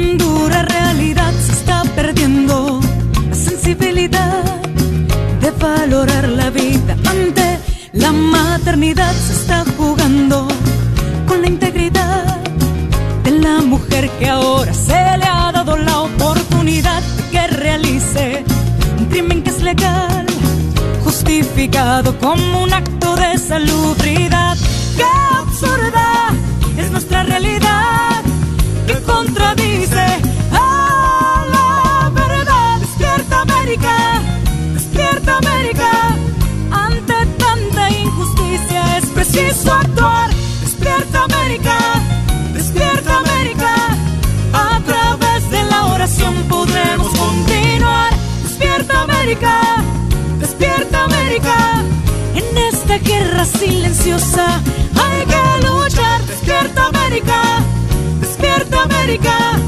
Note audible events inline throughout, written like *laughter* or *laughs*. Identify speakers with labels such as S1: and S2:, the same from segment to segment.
S1: tan dura realidad. Se está perdiendo la sensibilidad de valorar la vida ante la maternidad se está jugando con la integridad de la mujer que ahora se le ha dado la oportunidad de que realice un crimen que es legal, justificado como un acto de salubridad. ¡Qué absurda es nuestra realidad! que contradice a la verdad. Despierta América, despierta América preciso actuar. Despierta América, despierta América. A través de la oración podremos continuar. Despierta América, despierta América. En esta guerra silenciosa hay que luchar. Despierta América, América.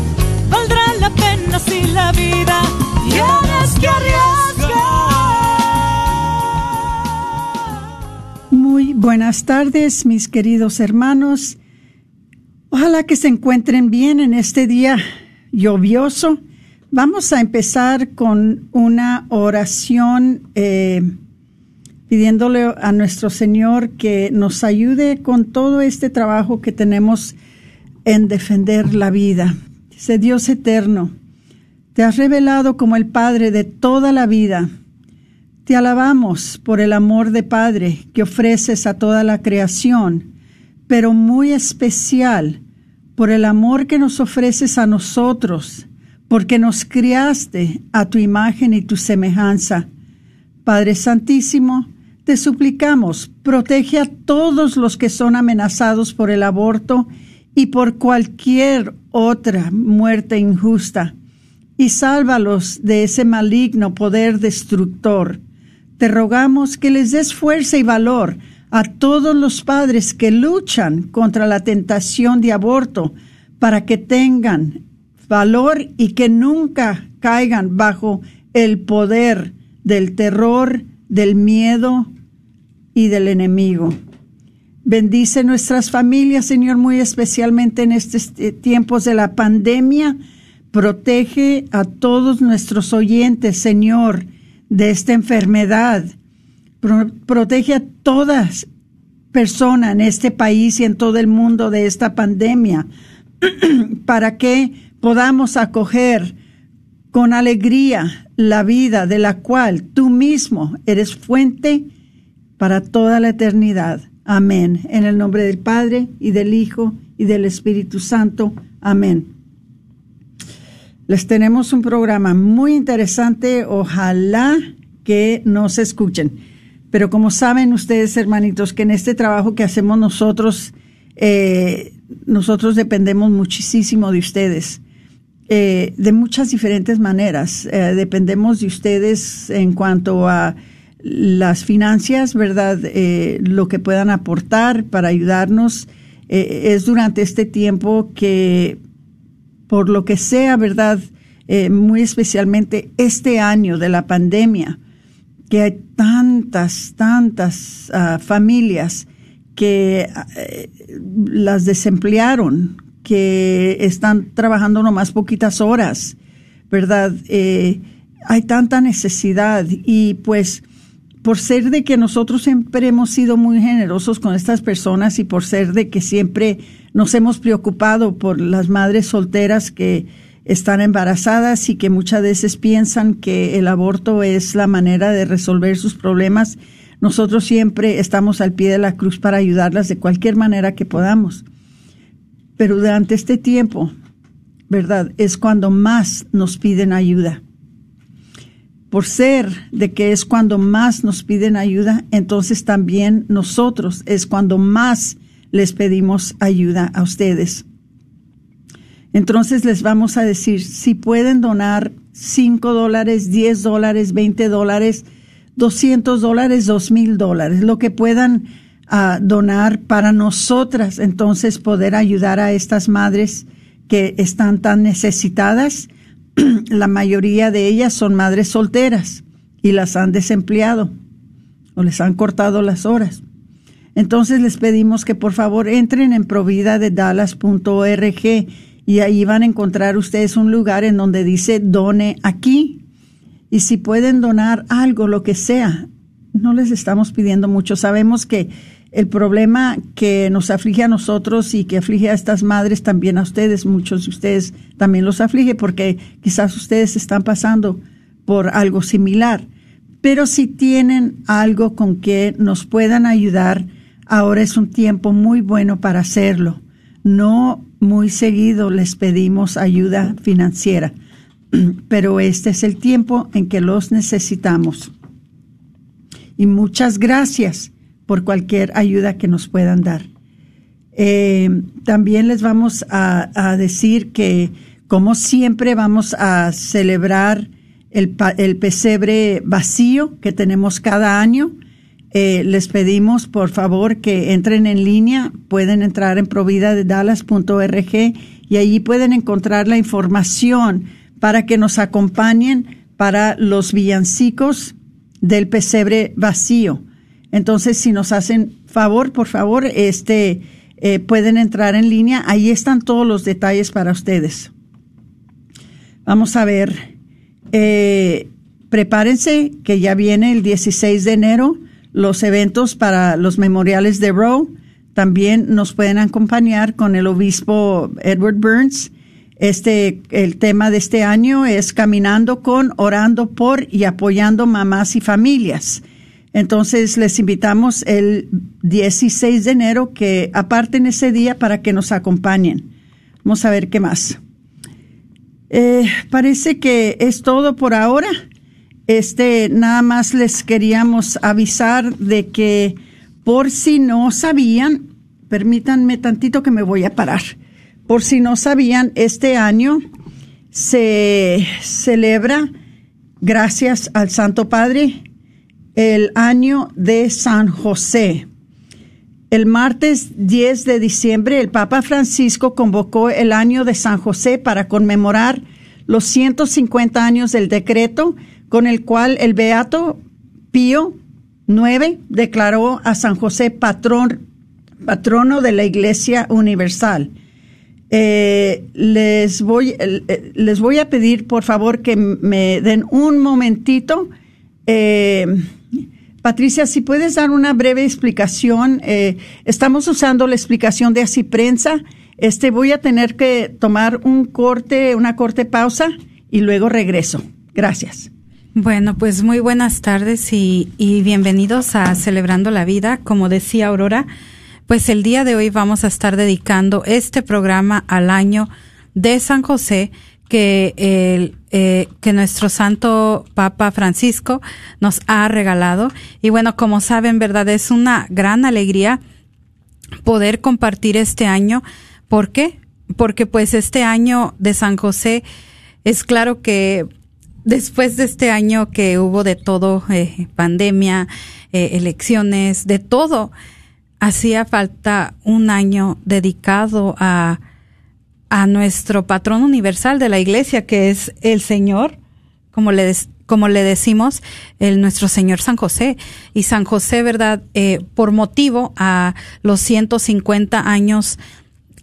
S1: Valdrá la pena si la vida tienes que arriesgar.
S2: Buenas tardes, mis queridos hermanos. Ojalá que se encuentren bien en este día lluvioso. Vamos a empezar con una oración eh, pidiéndole a nuestro Señor que nos ayude con todo este trabajo que tenemos en defender la vida. Dice Dios eterno, te has revelado como el Padre de toda la vida te alabamos por el amor de Padre que ofreces a toda la creación, pero muy especial por el amor que nos ofreces a nosotros, porque nos criaste a tu imagen y tu semejanza. Padre Santísimo, te suplicamos, protege a todos los que son amenazados por el aborto y por cualquier otra muerte injusta, y sálvalos de ese maligno poder destructor te rogamos que les des fuerza y valor a todos los padres que luchan contra la tentación de aborto para que tengan valor y que nunca caigan bajo el poder del terror, del miedo y del enemigo. Bendice nuestras familias, Señor, muy especialmente en estos tiempos de la pandemia. Protege a todos nuestros oyentes, Señor, de esta enfermedad. protege a todas personas en este país y en todo el mundo de esta pandemia *clears throat* para que podamos acoger con alegría la vida de la cual tú mismo eres fuente para toda la eternidad. Amén. En el nombre del Padre y del Hijo y del Espíritu Santo. Amén. Les tenemos un programa muy interesante. Ojalá que nos escuchen. Pero como saben ustedes, hermanitos, que en este trabajo que hacemos nosotros, eh, nosotros dependemos muchísimo de ustedes. Eh, de muchas diferentes maneras. Eh, dependemos de ustedes en cuanto a las finanzas, ¿verdad? lo que puedan aportar para ayudarnos. es durante este tiempo que por lo que sea, ¿verdad? Eh, muy especialmente este año de la pandemia, que hay tantas, tantas ah, familias que eh, las desemplearon, que están trabajando nomás poquitas horas, ¿verdad? Eh, hay tanta necesidad y pues por ser de que nosotros siempre hemos sido muy generosos con estas personas y por ser de que siempre nos hemos preocupado por las madres solteras que están embarazadas y que muchas veces piensan que el aborto es la manera de resolver sus problemas. Nosotros siempre estamos al pie de la cruz para ayudarlas de cualquier manera que podamos. Pero durante este tiempo, ¿verdad? Es cuando más nos piden ayuda por ser de que es cuando más nos piden ayuda, entonces también nosotros es cuando más les pedimos ayuda a ustedes. Entonces les vamos a decir si pueden donar 5 dólares, 10 dólares, 20 dólares, 200 dólares, 2 mil dólares, lo que puedan ah, donar para nosotras, entonces poder ayudar a estas madres que están tan necesitadas. *clears throat* La mayoría de ellas son madres solteras y las han desempleado o les han cortado las horas. Entonces les pedimos que por favor entren en providadedallas.org y ahí van a encontrar ustedes un lugar en donde dice done aquí. Y si pueden donar algo, lo que sea, no les estamos pidiendo mucho. Sabemos que el problema que nos aflige a nosotros y que aflige a estas madres también a ustedes, muchos de ustedes también los aflige porque quizás ustedes están pasando por algo similar. Pero si tienen algo con que nos puedan ayudar, ahora es un tiempo muy bueno para hacerlo. No muy seguido les pedimos ayuda financiera, *clears throat* pero este es el tiempo en que los necesitamos. Y muchas gracias por cualquier ayuda que nos puedan dar. Eh, también les vamos a, decir que, como siempre, vamos a celebrar el, pesebre vacío que tenemos cada año eh, les pedimos por favor que entren en línea, pueden entrar en providadedallas.org y allí pueden encontrar la información para que nos acompañen para los villancicos del pesebre vacío. Entonces, si nos hacen favor, por favor, este, eh, pueden entrar en línea. Ahí están todos los detalles para ustedes. Vamos a ver. Eh, prepárense que ya viene el 16 de enero los eventos para los memoriales de Roe. También nos pueden acompañar con el obispo Edward Burns. Este, el tema de este año es caminando con, orando por y apoyando mamás y familias. Entonces les invitamos el 16 de enero que aparten ese día para que nos acompañen. Vamos a ver qué más. Eh, parece que es todo por ahora. Este, nada más les queríamos avisar de que por si no sabían, permítanme tantito que me voy a parar. Por si no sabían, este año se celebra, gracias al Santo Padre, el año de San José. El martes 10 de diciembre, el Papa Francisco convocó el año de San José para conmemorar los 150 años del decreto con el cual el Beato Pío IX declaró a San José patrón, patrono de la Iglesia Universal. Eh, les, voy, eh, les voy a pedir, por favor, que me den un momentito. Eh, Patricia, si puedes dar una breve explicación. estamos usando la explicación de Así Prensa. Este, voy a tener que tomar un corte, una corte pausa y luego regreso. Gracias.
S3: Bueno, pues muy buenas tardes y, bienvenidos a Celebrando la Vida. Como decía Aurora, pues el día de hoy vamos a estar dedicando este programa al año de San José que, el, eh, que nuestro Santo Papa Francisco nos ha regalado. Y bueno, como saben, verdad, es una gran alegría poder compartir este año. ¿Por qué? Porque pues este año de San José es claro que después de este año que hubo de todo, eh, pandemia, eh, elecciones, de todo, hacía falta un año dedicado a, a nuestro patrón universal de la iglesia, que es el Señor, como le, como le decimos, el nuestro Señor San José. Y San José, ¿verdad? Eh, por motivo a los 150 años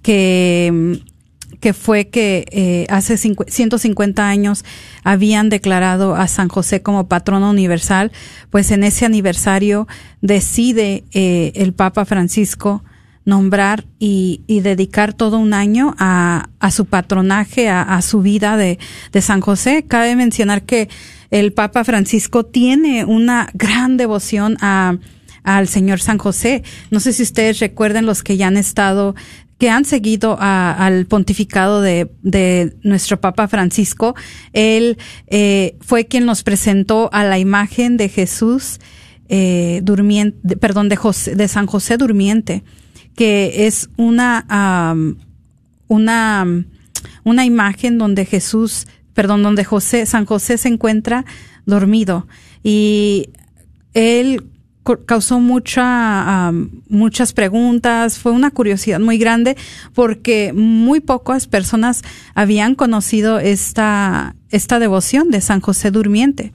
S3: que que fue que eh, hace 150 años habían declarado a San José como patrono universal, pues en ese aniversario decide eh, el Papa Francisco nombrar y, dedicar todo un año a, su patronaje, a, su vida de, San José. Cabe mencionar que el Papa Francisco tiene una gran devoción a, al Señor San José. No sé si ustedes recuerden los que ya han estado que han seguido al pontificado de, de, nuestro Papa Francisco. Él eh, fue quien nos presentó a la imagen de Jesús eh, durmiente, perdón, de, José, de San José Durmiente, que es una, una una imagen donde Jesús, perdón, donde José, San José se encuentra dormido y él causó mucha, muchas preguntas, fue una curiosidad muy grande porque muy pocas personas habían conocido esta, esta devoción de San José Durmiente.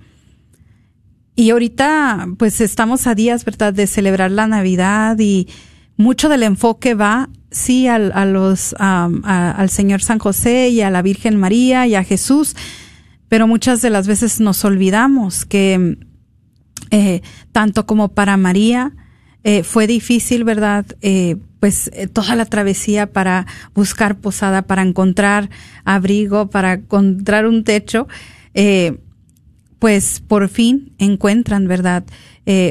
S3: Y ahorita, pues estamos a días, ¿verdad?, de celebrar la Navidad y mucho del enfoque va, sí, al, a los, al Señor San José y a la Virgen María y a Jesús, pero muchas de las veces nos olvidamos que eh, tanto como para María eh, fue difícil, ¿verdad? Eh, pues toda la travesía para buscar posada, para encontrar abrigo, para encontrar un techo, pues por fin encuentran, ¿verdad?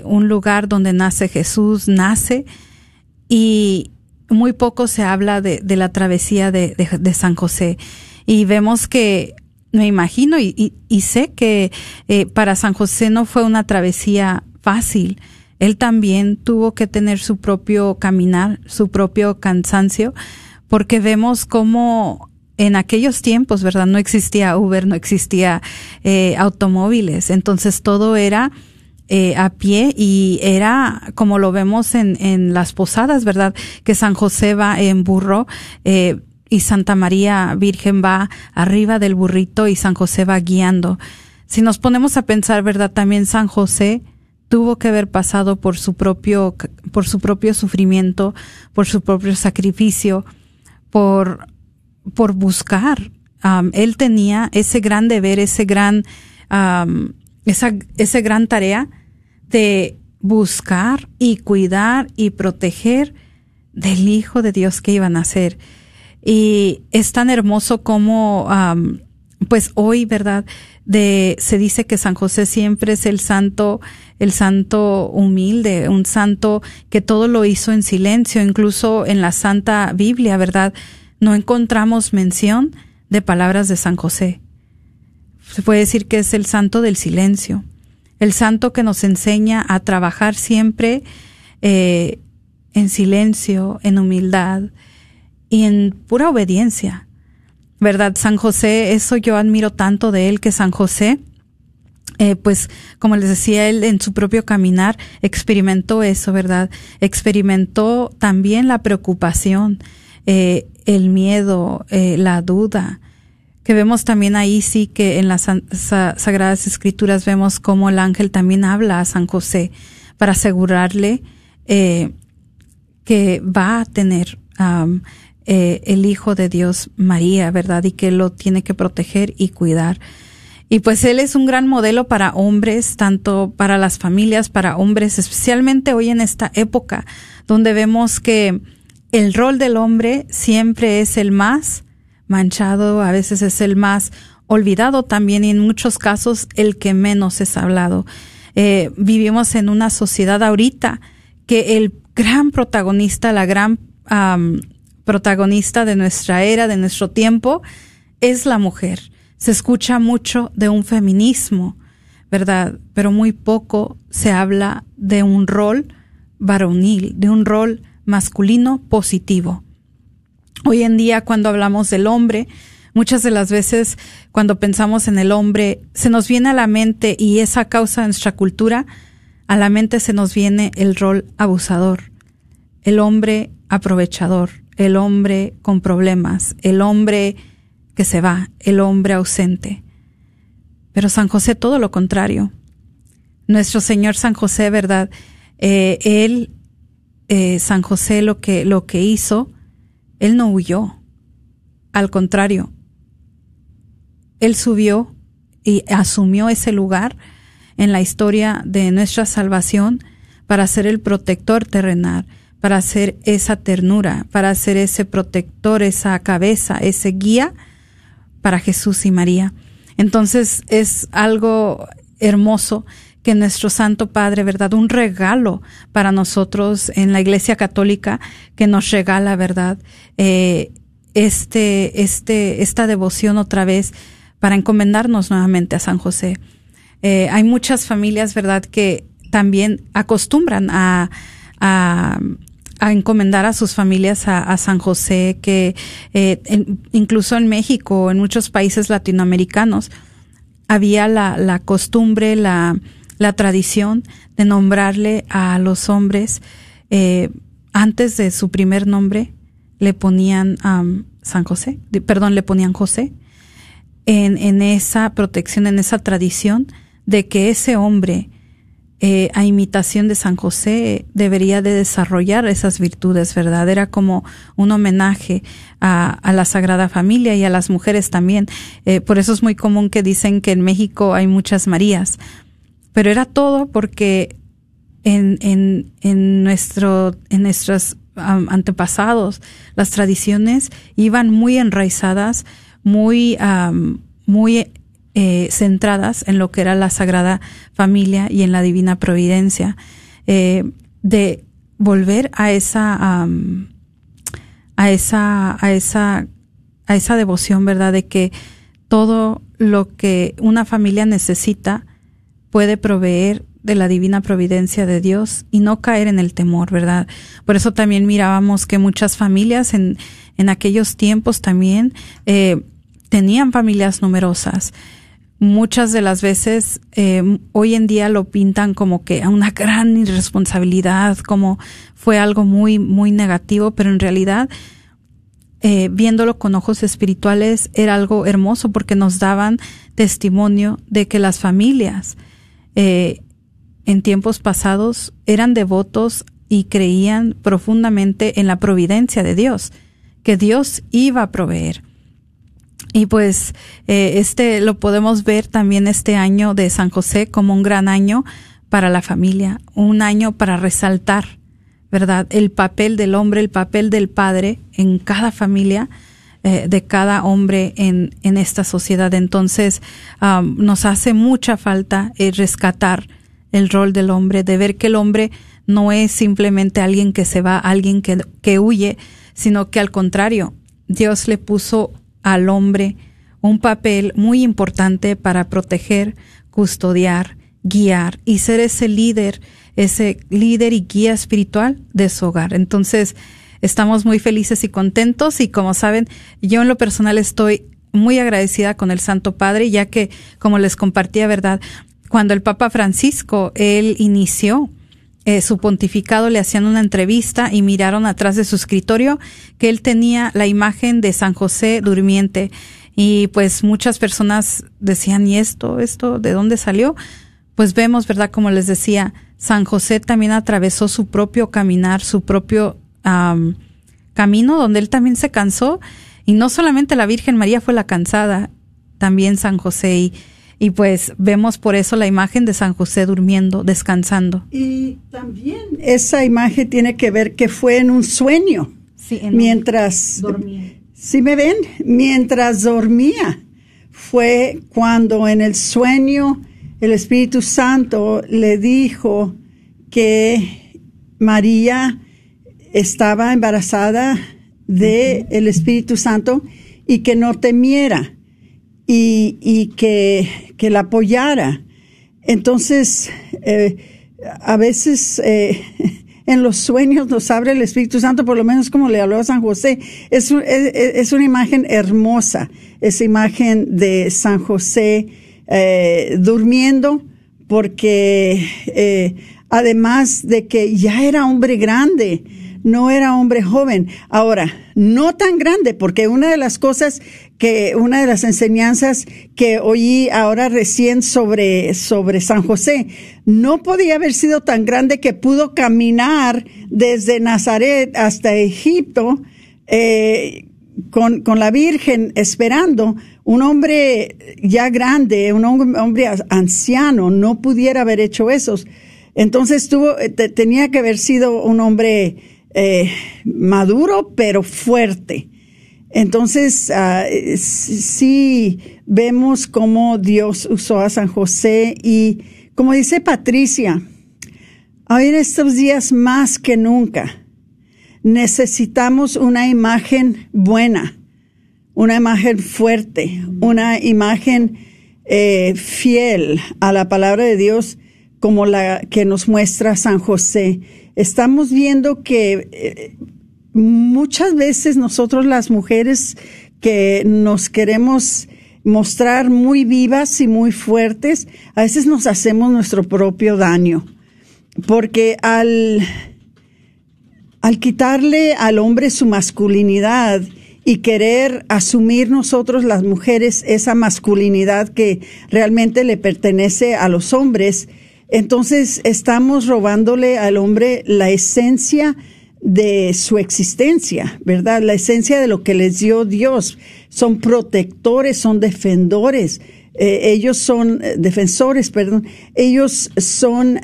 S3: un lugar donde nace Jesús, nace y muy poco se habla de, la travesía de, de San José. Y vemos que me imagino y, y, sé que eh, para San José no fue una travesía fácil. Él también tuvo que tener su propio caminar, su propio cansancio, porque vemos cómo en aquellos tiempos, ¿verdad? No existía Uber, no existía eh, automóviles, entonces todo era eh, a pie y era como lo vemos en, en las posadas, ¿verdad? Que San José va en burro. Eh, y Santa María Virgen va arriba del burrito y San José va guiando. Si nos ponemos a pensar, ¿verdad? También San José tuvo que haber pasado por su propio, por su propio sufrimiento, por su propio sacrificio, por, por buscar. él tenía ese gran deber, ese gran, esa, ese gran tarea de buscar y cuidar y proteger del Hijo de Dios que iban a ser. Y es tan hermoso como, pues hoy, ¿verdad? De, se dice que San José siempre es el santo, el santo humilde, un santo que todo lo hizo en silencio, incluso en la Santa Biblia, ¿verdad? No encontramos mención de palabras de San José. Se puede decir que es el santo del silencio, el santo que nos enseña a trabajar siempre eh, en silencio, en humildad, y en pura obediencia. ¿Verdad? San José, eso yo admiro tanto de él que San José, eh, pues como les decía él en su propio caminar, experimentó eso, ¿verdad? Experimentó también la preocupación, eh, el miedo, eh, la duda, que vemos también ahí sí que en las Sagradas Escrituras vemos cómo el ángel también habla a San José para asegurarle que va a tener eh, el Hijo de Dios María, ¿verdad? Y que lo tiene que proteger y cuidar. Y pues él es un gran modelo para hombres, tanto para las familias, para hombres, especialmente hoy en esta época, donde vemos que el rol del hombre siempre es el más manchado, a veces es el más olvidado también y en muchos casos el que menos es hablado. Eh, vivimos en una sociedad ahorita que el gran protagonista, la gran protagonista de nuestra era, de nuestro tiempo, es la mujer. Se escucha mucho de un feminismo, ¿verdad? Pero muy poco se habla de un rol varonil, de un rol masculino positivo. Hoy en día, cuando hablamos del hombre, muchas de las veces cuando pensamos en el hombre, se nos viene a la mente, y esa causa de nuestra cultura, a la mente se nos viene el rol abusador, el hombre aprovechador, el hombre con problemas, el hombre que se va, el hombre ausente. Pero San José todo lo contrario. Nuestro Señor San José, ¿verdad? Eh, él, eh, San José lo que, lo que hizo, él no huyó. Al contrario, él subió y asumió ese lugar en la historia de nuestra salvación para ser el protector terrenal para hacer esa ternura, para hacer ese protector, esa cabeza, ese guía para Jesús y María. Entonces es algo hermoso que nuestro Santo Padre, ¿verdad? Un regalo para nosotros en la Iglesia Católica que nos regala, ¿verdad? Eh, este, este, esta devoción otra vez para encomendarnos nuevamente a San José. Eh, hay muchas familias, ¿verdad?, que también acostumbran a, a a encomendar a sus familias a, San José, que eh, incluso en México, en muchos países latinoamericanos, había la, la costumbre, la, la, tradición de nombrarle a los hombres eh, antes de su primer nombre, le ponían San José, perdón, le ponían José, en, en esa protección, en esa tradición de que ese hombre eh, a imitación de San José, debería de desarrollar esas virtudes, ¿verdad? Era como un homenaje a, la Sagrada Familia y a las mujeres también. Eh, por eso es muy común que dicen que en México hay muchas Marías. Pero era todo porque en, en, en, nuestro, en nuestros antepasados, las tradiciones iban muy enraizadas, muy, muy eh, centradas en lo que era la Sagrada Familia y en la Divina Providencia, eh, de volver a esa, a esa, a esa, a esa devoción, ¿verdad? De que todo lo que una familia necesita puede proveer de la divina providencia de Dios y no caer en el temor, ¿verdad? Por eso también mirábamos que muchas familias en, en aquellos tiempos también eh, tenían familias numerosas muchas de las veces eh, hoy en día lo pintan como que a una gran irresponsabilidad, como fue algo muy, muy negativo, pero en realidad, eh, viéndolo con ojos espirituales, era algo hermoso porque nos daban testimonio de que las familias eh, en tiempos pasados eran devotos y creían profundamente en la providencia de Dios, que Dios iba a proveer. Y pues eh, este lo podemos ver también este año de San José como un gran año para la familia, un año para resaltar, ¿verdad? El papel del hombre, el papel del padre en cada familia, eh, de cada hombre en, en esta sociedad. Entonces, nos hace mucha falta eh, rescatar el rol del hombre, de ver que el hombre no es simplemente alguien que se va, alguien que, que huye, sino que al contrario, Dios le puso al hombre un papel muy importante para proteger, custodiar, guiar y ser ese líder, ese líder y guía espiritual de su hogar. Entonces, estamos muy felices y contentos y como saben, yo en lo personal estoy muy agradecida con el Santo Padre, ya que, como les compartía, ¿verdad? Cuando el Papa Francisco, él inició eh, su pontificado le hacían una entrevista y miraron atrás de su escritorio que él tenía la imagen de San José durmiente. Y pues muchas personas decían, ¿y esto, esto, de dónde salió? Pues vemos, ¿verdad? Como les decía, San José también atravesó su propio caminar, su propio camino, donde él también se cansó. Y no solamente la Virgen María fue la cansada, también San José. Y, y pues vemos por eso la imagen de San José durmiendo, descansando.
S2: Y también esa imagen tiene que ver que fue en un sueño. Sí, mientras dormía. ¿Sí me ven? Mientras dormía. Fue cuando en el sueño el Espíritu Santo le dijo que María estaba embarazada de el Espíritu Santo y que no temiera y, y que, que, la apoyara. Entonces, eh, a veces eh, *laughs* en los sueños nos abre el Espíritu Santo, por lo menos como le habló a San José. Es, es, una imagen hermosa, esa imagen de San José eh, durmiendo, porque además de que ya era hombre grande, no era hombre joven. Ahora, no tan grande, porque una de las cosas que, una de las enseñanzas que oí ahora recién sobre, sobre San José, no podía haber sido tan grande que pudo caminar desde Nazaret hasta Egipto, eh, con, con, la Virgen esperando, un hombre ya grande, un hombre, anciano, no pudiera haber hecho eso. Entonces tuvo, tenía que haber sido un hombre eh, maduro pero fuerte. Entonces, uh, sí vemos cómo Dios usó a San José y como dice Patricia, hoy en estos días más que nunca necesitamos una imagen buena, una imagen fuerte, una imagen eh, fiel a la palabra de Dios como la que nos muestra San José. Estamos viendo que eh, muchas veces nosotros las mujeres que nos queremos mostrar muy vivas y muy fuertes, a veces nos hacemos nuestro propio daño. Porque al, al quitarle al hombre su masculinidad y querer asumir nosotros las mujeres esa masculinidad que realmente le pertenece a los hombres, entonces estamos robándole al hombre la esencia de su existencia, ¿verdad? La esencia de lo que les dio Dios. Son protectores, son defensores. Eh, ellos son eh, defensores, perdón. Ellos son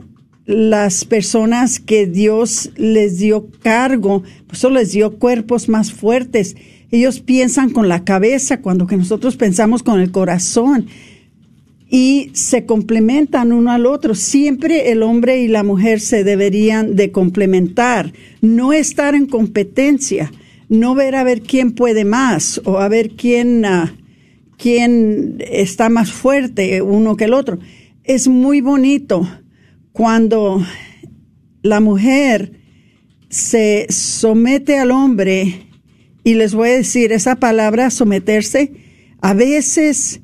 S2: las personas que Dios les dio cargo, pues eso les dio cuerpos más fuertes. Ellos piensan con la cabeza cuando que nosotros pensamos con el corazón y se complementan uno al otro. Siempre el hombre y la mujer se deberían de complementar, no estar en competencia, no ver a ver quién puede más o a ver quién, ah, quién está más fuerte uno que el otro. Es muy bonito cuando la mujer se somete al hombre, y les voy a decir esa palabra someterse, a veces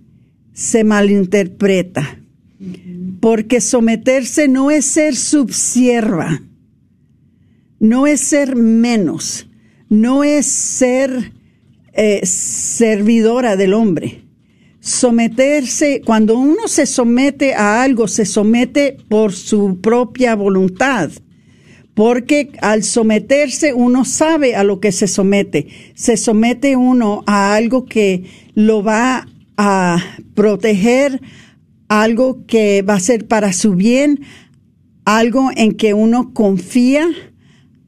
S2: se malinterpreta. Porque someterse no es ser subsierva, no es ser menos, no es ser eh, servidora del hombre. Someterse, cuando uno se somete a algo, se somete por su propia voluntad porque al someterse uno sabe a lo que se somete. Se somete uno a algo que lo va a proteger algo que va a ser para su bien, algo en que uno confía,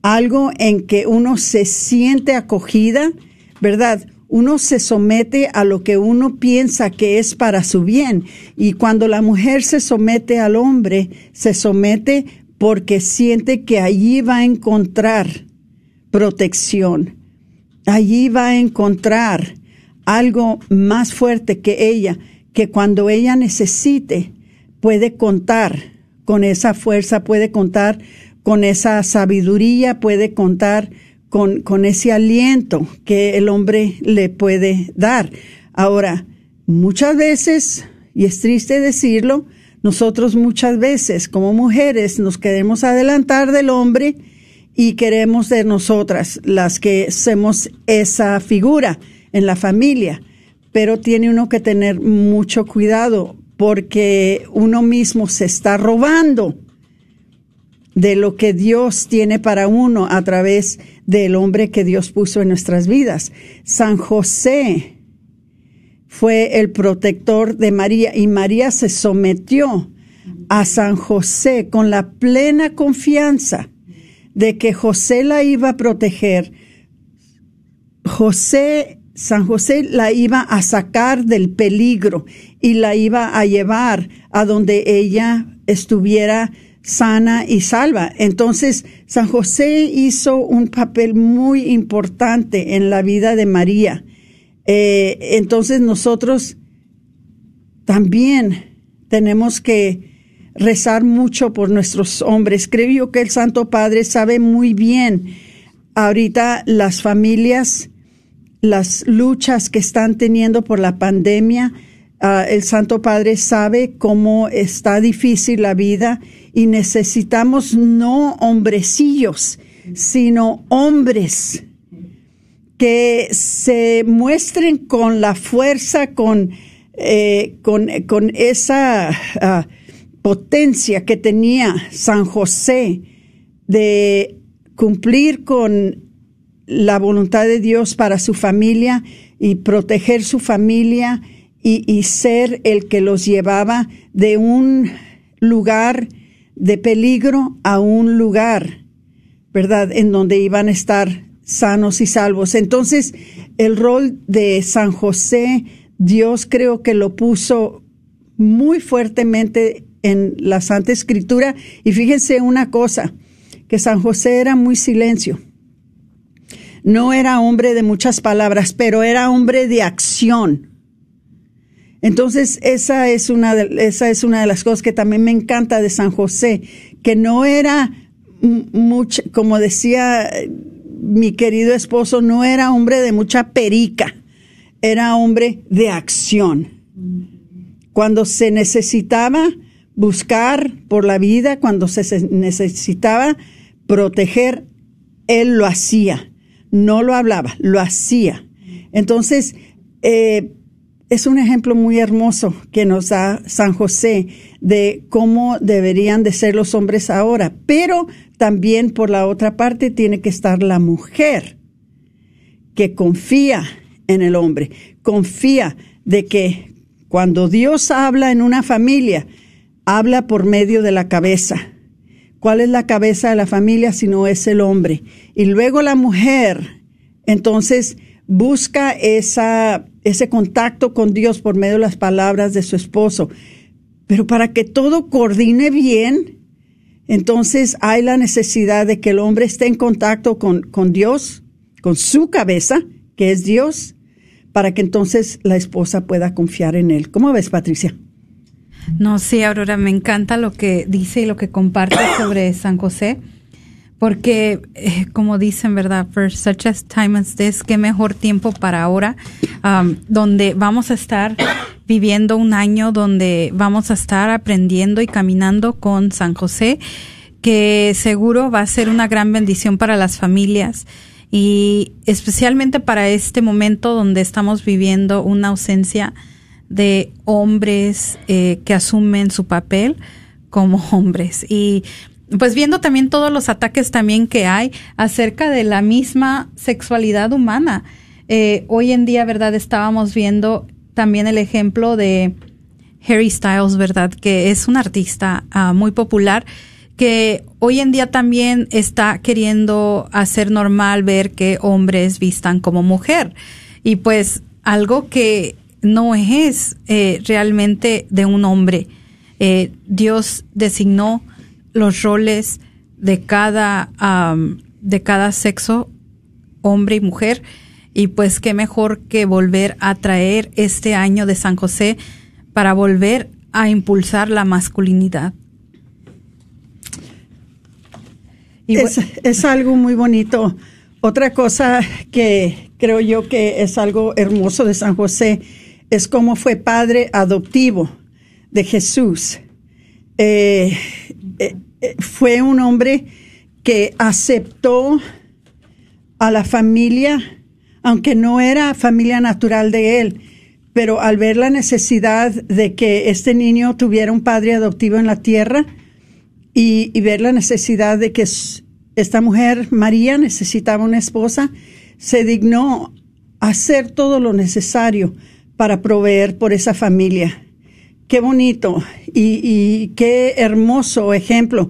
S2: algo en que uno se siente acogida, ¿verdad? Uno se somete a lo que uno piensa que es para su bien. Y cuando la mujer se somete al hombre, se somete porque siente que allí va a encontrar protección. Allí va a encontrar algo más fuerte que ella, que cuando ella necesite puede contar con esa fuerza, puede contar con esa sabiduría, puede contar con, con ese aliento que el hombre le puede dar. Ahora, muchas veces, y es triste decirlo, nosotros muchas veces como mujeres nos queremos adelantar del hombre y queremos ser nosotras las que somos esa figura en la familia, pero tiene uno que tener mucho cuidado porque uno mismo se está robando de lo que Dios tiene para uno a través del hombre que Dios puso en nuestras vidas. San José fue el protector de María y María se sometió a San José con la plena confianza de que José la iba a proteger. José San José la iba a sacar del peligro y la iba a llevar a donde ella estuviera sana y salva. Entonces, San José hizo un papel muy importante en la vida de María. Eh, entonces nosotros también tenemos que rezar mucho por nuestros hombres. Creo yo que el Santo Padre sabe muy bien ahorita las familias las luchas que están teniendo por la pandemia. Ah, el Santo Padre sabe cómo está difícil la vida y necesitamos no hombrecillos, sino hombres que se muestren con la fuerza, con, eh, con, con, esa ah, potencia que tenía San José de cumplir con la voluntad de Dios para su familia y proteger su familia y, ser el que los llevaba de un lugar de peligro a un lugar, ¿verdad? En donde iban a estar sanos y salvos. Entonces, el rol de San José, Dios creo que lo puso muy fuertemente en la Santa Escritura. Y fíjense una cosa, que San José era muy silencio. No era hombre de muchas palabras, pero era hombre de acción. Entonces, esa es una de, esa es una de las cosas que también me encanta de San José, que no era mucho, como decía mi querido esposo, no era hombre de mucha perica, era hombre de acción. Cuando se necesitaba buscar por la vida, cuando se necesitaba proteger, él lo hacía. No lo hablaba, lo hacía. Entonces, eh, es un ejemplo muy hermoso que nos da San José de cómo deberían de ser los hombres ahora, pero también por la otra parte tiene que estar la mujer que confía en el hombre, confía de que cuando Dios habla en una familia, habla por medio de la cabeza. ¿Cuál es la cabeza de la familia si no es el hombre? Y luego la mujer, entonces busca ese contacto con Dios por medio de las palabras de su esposo. Pero para que todo coordine bien, entonces hay la necesidad de que el hombre esté en contacto con, con Dios, con su cabeza, que es Dios, para que entonces la esposa pueda confiar en él. ¿Cómo ves, Patricia?
S3: No, sí, Aurora, me encanta lo que dice y lo que comparte *coughs* sobre San José porque eh, como dicen, ¿verdad? For such a time as this, qué mejor tiempo para ahora, um, donde vamos a estar viviendo un año donde vamos a estar aprendiendo y caminando con San José, que seguro va a ser una gran bendición para las familias y especialmente para este momento donde estamos viviendo una ausencia de hombres eh, que asumen su papel como *laughs* hombres y pues viendo también todos los ataques también que hay acerca de la misma sexualidad humana. Eh, hoy en día, ¿verdad? Estábamos viendo también el ejemplo de Harry Styles, ¿verdad? Que es un artista ah, muy popular que hoy en día también está queriendo hacer normal ver que hombres vistan como mujer. Y pues algo que no es eh, realmente de un hombre. Eh, Dios designó los roles de cada, de cada sexo, hombre y mujer. Y pues qué mejor que volver a traer este año de San José para volver a impulsar la masculinidad.
S2: es, es, algo muy bonito. Otra cosa que creo yo que es algo hermoso de San José es cómo fue padre adoptivo de Jesús. Eh, eh, eh, fue un hombre que aceptó a la familia, aunque no era familia natural de él, pero al ver la necesidad de que este niño tuviera un padre adoptivo en la tierra y, ver la necesidad de que esta mujer, María, necesitaba una esposa, se dignó hacer todo lo necesario para proveer por esa familia. Qué bonito y, qué hermoso ejemplo.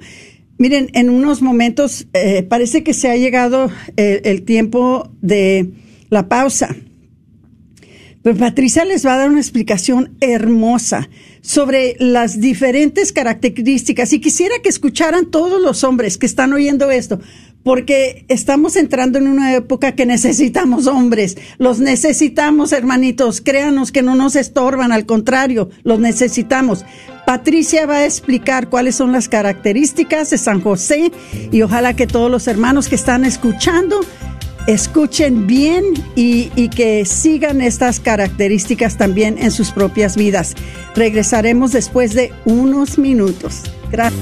S2: Miren, en unos momentos eh, parece que se ha llegado el, el, tiempo de la pausa. Pero Patricia les va a dar una explicación hermosa sobre las diferentes características y quisiera que escucharan todos los hombres que están oyendo esto, porque estamos entrando en una época que necesitamos hombres, los necesitamos hermanitos, créanos que no nos estorban, al contrario, los necesitamos. Patricia va a explicar cuáles son las características de San José y ojalá que todos los hermanos que están escuchando escuchen bien y, y, que sigan estas características también en sus propias vidas. Regresaremos después de unos minutos. Gracias.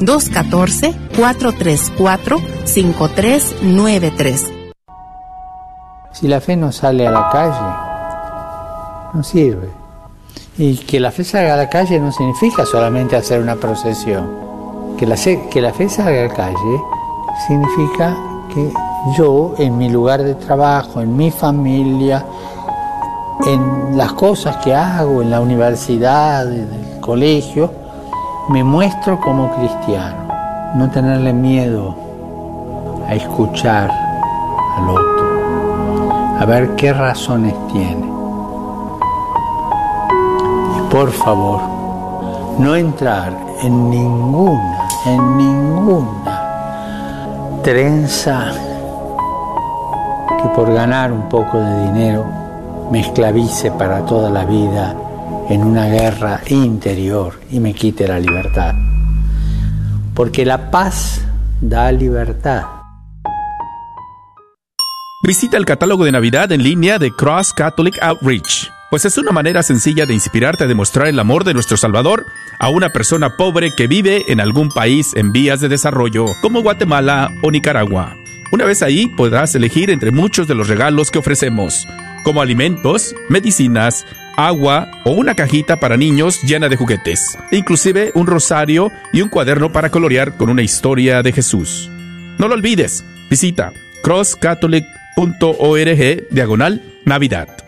S4: 214-434-5393.
S5: Si la fe no sale a la calle, no sirve. Y que la fe salga a la calle no significa solamente hacer una procesión. Que la, que la fe salga a la calle significa que yo, en mi lugar de trabajo, en mi familia, en las cosas que hago, en la universidad, en el colegio, me muestro como cristiano. No tenerle miedo a escuchar al otro, a ver qué razones tiene. Y por favor, no entrar en ninguna, en ninguna trenza que por ganar un poco de dinero me esclavice para toda la vida en una guerra interior y me quite la libertad. Porque la paz da libertad.
S6: Visita el catálogo de Navidad en línea de Cross Catholic Outreach, pues es una manera sencilla de inspirarte a demostrar el amor de nuestro Salvador a una persona pobre que vive en algún país en vías de desarrollo, como Guatemala o Nicaragua. Una vez ahí podrás elegir entre muchos de los regalos que ofrecemos, como alimentos, medicinas, agua o una cajita para niños llena de juguetes, e inclusive un rosario y un cuaderno para colorear con una historia de Jesús. No lo olvides, visita crosscatholic.org diagonal Navidad.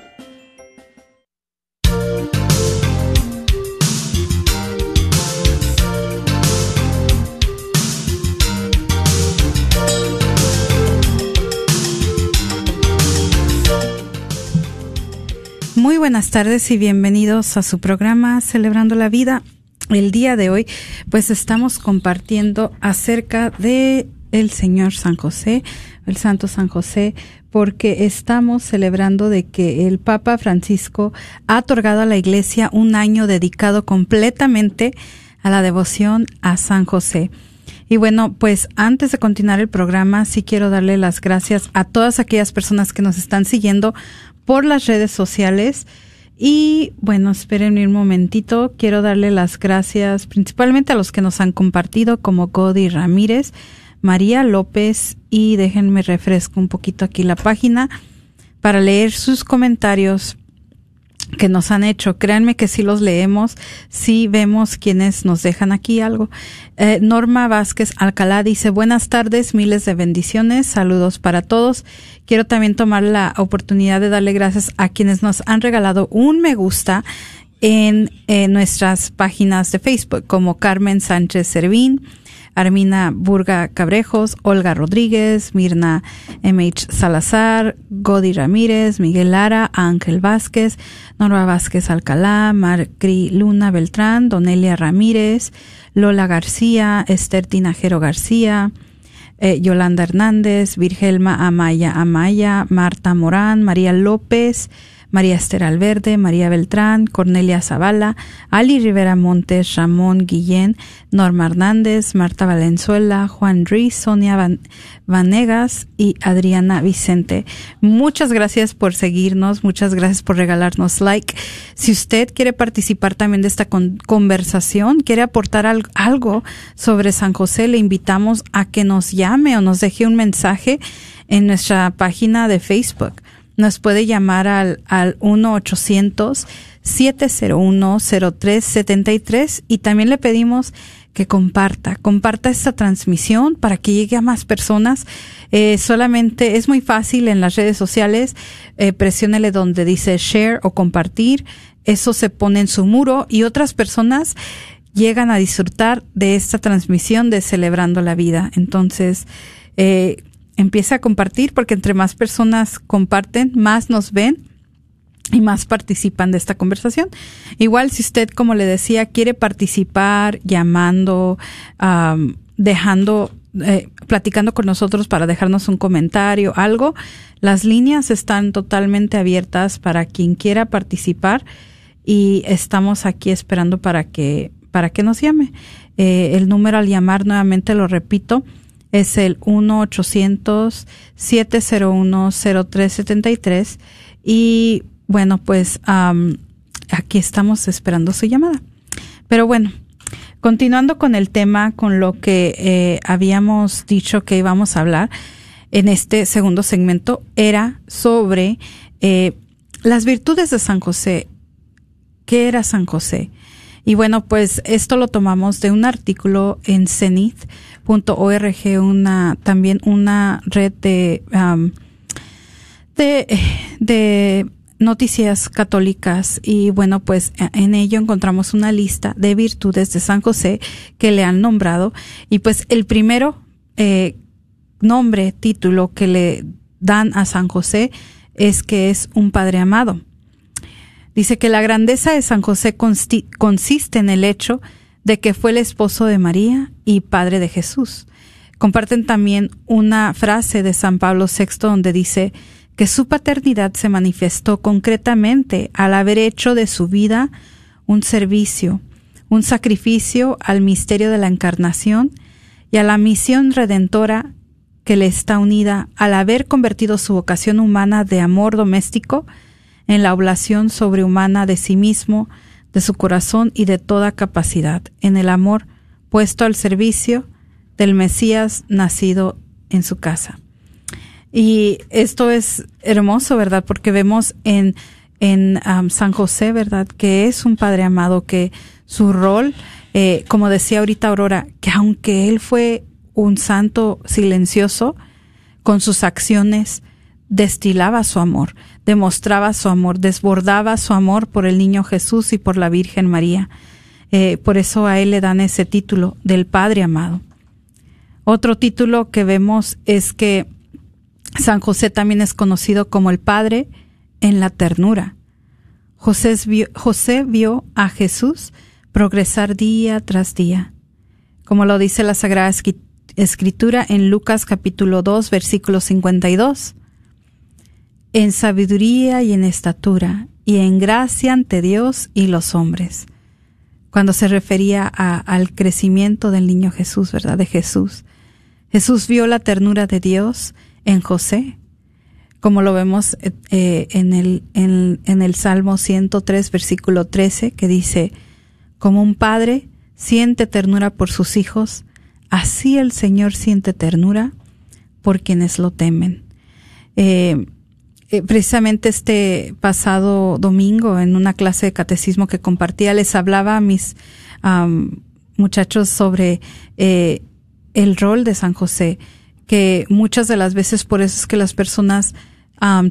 S3: Muy buenas tardes y bienvenidos a su programa Celebrando la Vida. El día de hoy, pues estamos compartiendo acerca de el Señor San José, el Santo San José, porque estamos celebrando de que el Papa Francisco ha otorgado a la Iglesia un año dedicado completamente a la devoción a San José. Y bueno, pues antes de continuar el programa, sí quiero darle las gracias a todas aquellas personas que nos están siguiendo por las redes sociales. Y bueno, esperen un momentito. Quiero darle las gracias principalmente a los que nos han compartido, como Godi Ramírez, María López, y déjenme refresco un poquito aquí la página para leer sus comentarios que nos han hecho. Créanme que si los leemos, si vemos quienes nos dejan aquí algo. Eh, Norma Vázquez Alcalá dice, buenas tardes, miles de bendiciones, saludos para todos. Quiero también tomar la oportunidad de darle gracias a quienes nos han regalado un me gusta en, en nuestras páginas de Facebook, como Carmen Sánchez Servín, Armina Burga Cabrejos, Olga Rodríguez, Mirna MH Salazar, Godi Ramírez, Miguel Lara, Ángel Vázquez, Norma Vázquez Alcalá, Marcri Luna Beltrán, Donelia Ramírez, Lola García, Esther Tinajero García, eh, Yolanda Hernández, Virgelma Amaya Amaya, Marta Morán, María López, María Esther Alverde, María Beltrán, Cornelia Zavala, Ali Rivera Montes, Ramón Guillén, Norma Hernández, Marta Valenzuela, Juan Ruiz, Sonia Vanegas y Adriana Vicente. Muchas gracias por seguirnos, muchas gracias por regalarnos like. Si usted quiere participar también de esta conversación, quiere aportar algo sobre San José, le invitamos a que nos llame o nos deje un mensaje en nuestra página de Facebook nos puede llamar al, al 1-800-701-0373 y también le pedimos que comparta, comparta esta transmisión para que llegue a más personas. Eh, solamente es muy fácil en las redes sociales, eh, presiónele donde dice share o compartir, eso se pone en su muro y otras personas llegan a disfrutar de esta transmisión de Celebrando la Vida. Entonces, eh, empieza a compartir porque entre más personas comparten, más nos ven y más participan de esta conversación. Igual si usted, como le decía, quiere participar llamando, dejando eh, platicando con nosotros para dejarnos un comentario, algo, las líneas están totalmente abiertas para quien quiera participar y estamos aquí esperando para que para que nos llame. Eh, el número al llamar nuevamente lo repito es el 1-800-701-0373 y bueno, pues aquí estamos esperando su llamada. Pero bueno, continuando con el tema, con lo que eh, habíamos dicho que íbamos a hablar en este segundo segmento, era sobre eh, las virtudes de San José. ¿Qué era San José? Y bueno, pues esto lo tomamos de un artículo en cenith.org, una, también una red de, de, de noticias católicas. Y bueno pues en ello encontramos una lista de virtudes de San José que le han nombrado. Y pues el primero eh, nombre título que le dan a San José es que es un padre amado dice que la grandeza de San José consiste en el hecho de que fue el esposo de María y padre de Jesús. Comparten también una frase de San Pablo VI donde dice que su paternidad se manifestó concretamente al haber hecho de su vida un servicio, un sacrificio al misterio de la encarnación y a la misión redentora que le está unida al haber convertido su vocación humana de amor doméstico en la oblación sobrehumana de sí mismo, de su corazón y de toda capacidad, en el amor puesto al servicio del Mesías nacido en su casa. Y esto es hermoso, ¿verdad? Porque vemos en, en um, San José, ¿verdad? Que es un padre amado, que su rol, eh, como decía ahorita Aurora, que aunque él fue un santo silencioso, con sus acciones destilaba su amor, demostraba su amor, desbordaba su amor por el niño Jesús y por la Virgen María. Eh, por eso a él le dan ese título del Padre amado. Otro título que vemos es que San José también es conocido como el Padre en la ternura. José vio, a Jesús progresar día tras día, como lo dice la Sagrada Escritura en Lucas capítulo 2, versículo 52. En sabiduría y en estatura, y en gracia ante Dios y los hombres. Cuando se refería al crecimiento del niño Jesús, ¿verdad? De Jesús. Jesús vio la ternura de Dios en José, como lo vemos eh, eh, en, el, en, en el Salmo 103, versículo 13, que dice, como un padre siente ternura por sus hijos, así el Señor siente ternura por quienes lo temen. Eh, precisamente este pasado domingo, en una clase de catecismo que compartía, les hablaba a mis muchachos sobre el rol de San José que muchas de las veces por eso es que las personas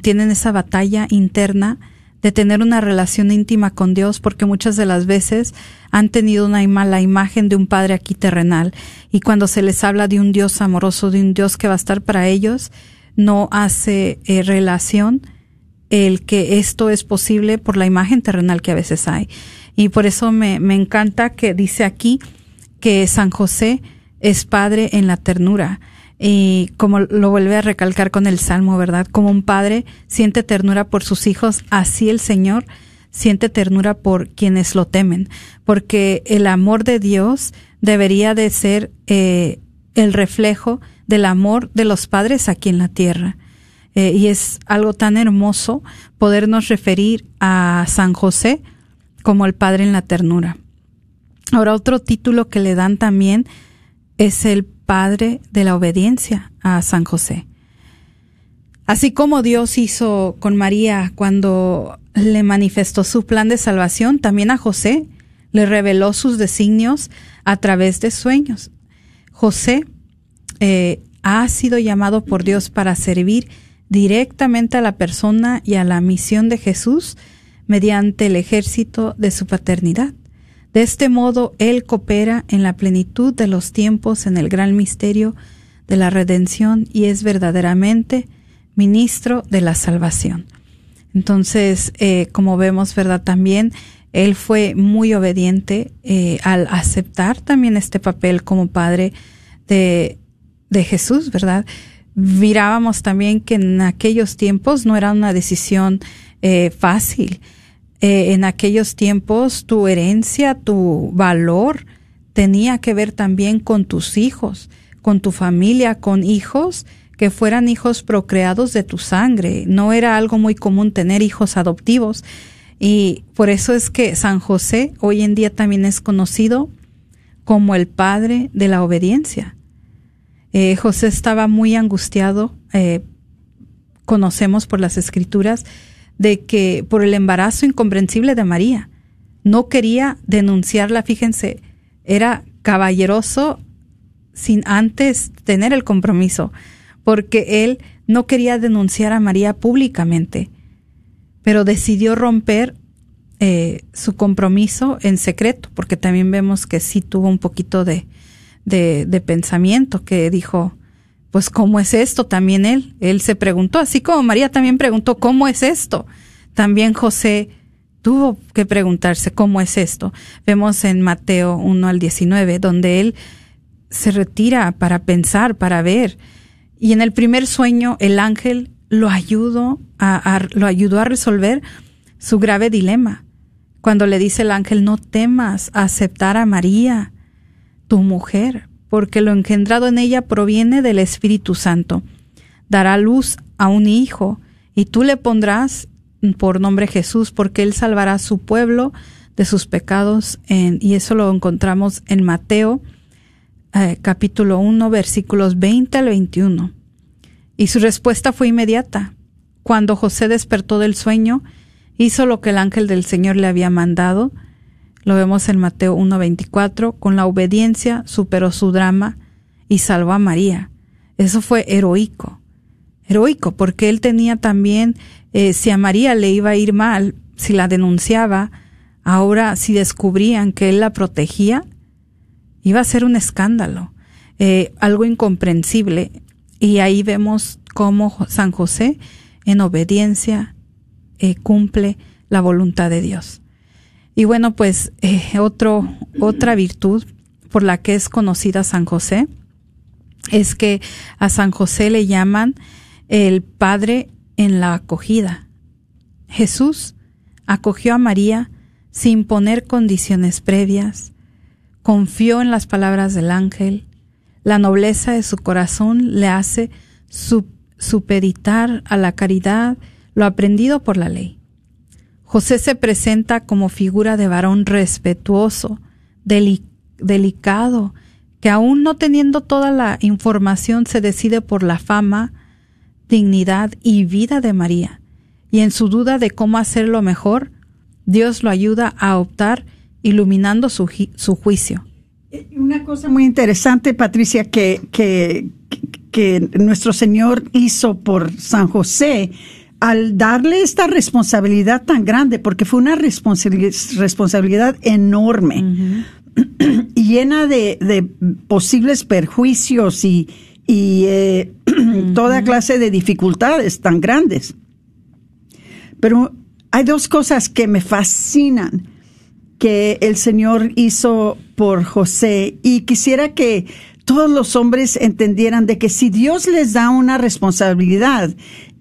S3: tienen esa batalla interna de tener una relación íntima con Dios, porque muchas de las veces han tenido una mala imagen de un Padre aquí terrenal. Y cuando se les habla de un Dios amoroso, de un Dios que va a estar para ellos, no hace eh, relación el que esto es posible por la imagen terrenal que a veces hay. Y por eso me, me encanta que dice aquí que San José es Padre en la ternura y como lo vuelve a recalcar con el Salmo, ¿verdad? Como un padre siente ternura por sus hijos, así el Señor siente ternura por quienes lo temen, porque el amor de Dios debería de ser eh, el reflejo del amor de los padres aquí en la tierra. Eh, y es algo tan hermoso podernos referir a San José como el Padre en la ternura. Ahora otro título que le dan también es el padre de la obediencia a San José. Así como Dios hizo con María cuando le manifestó su plan de salvación, también a José le reveló sus designios a través de sueños. José eh, ha sido llamado por Dios para servir directamente a la persona y a la misión de Jesús mediante el ejército de su paternidad. De este modo, Él coopera en la plenitud de los tiempos en el gran misterio de la redención y es verdaderamente ministro de la salvación. Entonces, eh, como vemos, ¿verdad? También Él fue muy obediente eh, al aceptar también este papel como padre de, de Jesús, ¿verdad? Mirábamos también que en aquellos tiempos no era una decisión eh, fácil. Eh, en aquellos tiempos tu herencia, tu valor tenía que ver también con tus hijos, con tu familia, con hijos que fueran hijos procreados de tu sangre. No era algo muy común tener hijos adoptivos. Y por eso es que San José hoy en día también es conocido como el padre de la obediencia. Eh, José estaba muy angustiado, eh, conocemos por las escrituras, de que por el embarazo incomprensible de María, no quería denunciarla, fíjense, era caballeroso sin antes tener el compromiso, porque él no quería denunciar a María públicamente, pero decidió romper eh, su compromiso en secreto, porque también vemos que sí tuvo un poquito de, de, de, pensamiento, que dijo, pues ¿cómo es esto? También él, él se preguntó, así como María también preguntó, ¿cómo es esto? También José tuvo que preguntarse, ¿cómo es esto? Vemos en Mateo 1 al 19, donde él se retira para pensar, para ver, y en el primer sueño el ángel lo ayudó a, a, lo ayudó a resolver su grave dilema cuando le dice el ángel, no temas aceptar a María, tu mujer, porque lo engendrado en ella proviene del Espíritu Santo. Dará luz a un hijo, y tú le pondrás por nombre Jesús, porque él salvará a su pueblo de sus pecados. Y eso lo encontramos en Mateo eh, capítulo 1, versículos 20 al 21. Y su respuesta fue inmediata. Cuando José despertó del sueño, hizo lo que el ángel del Señor le había mandado. Lo vemos en Mateo 1.24. Con la obediencia superó su drama y salvó a María. Eso fue heroico. Heroico, porque él tenía también, eh, si a María le iba a ir mal, si la denunciaba, ahora si descubrían que él la protegía, iba a ser un escándalo, eh, algo incomprensible. Y ahí vemos cómo San José, en obediencia, eh, cumple la voluntad de Dios. Y bueno, pues eh, otro, otra virtud por la que es conocida San José es que a San José le llaman el Padre en la acogida. Jesús acogió a María sin poner condiciones previas, confió en las palabras del ángel, la nobleza de su corazón le hace supeditar a la caridad lo aprendido por la ley. José se presenta como figura de varón respetuoso, delicado, que aún no teniendo toda la información se decide por la fama, dignidad y vida de María, y en su duda de cómo hacerlo mejor, Dios lo ayuda a optar iluminando su, su juicio.
S2: Eh, una cosa muy interesante, Patricia, que, que, que nuestro Señor hizo por San José al darle esta responsabilidad tan grande, porque fue una responsabilidad enorme, *clears throat* llena de, posibles perjuicios y, eh, *clears throat* toda clase de dificultades tan grandes. Pero hay dos cosas que me fascinan que el Señor hizo por José y quisiera que todos los hombres entendieran de que si Dios les da una responsabilidad,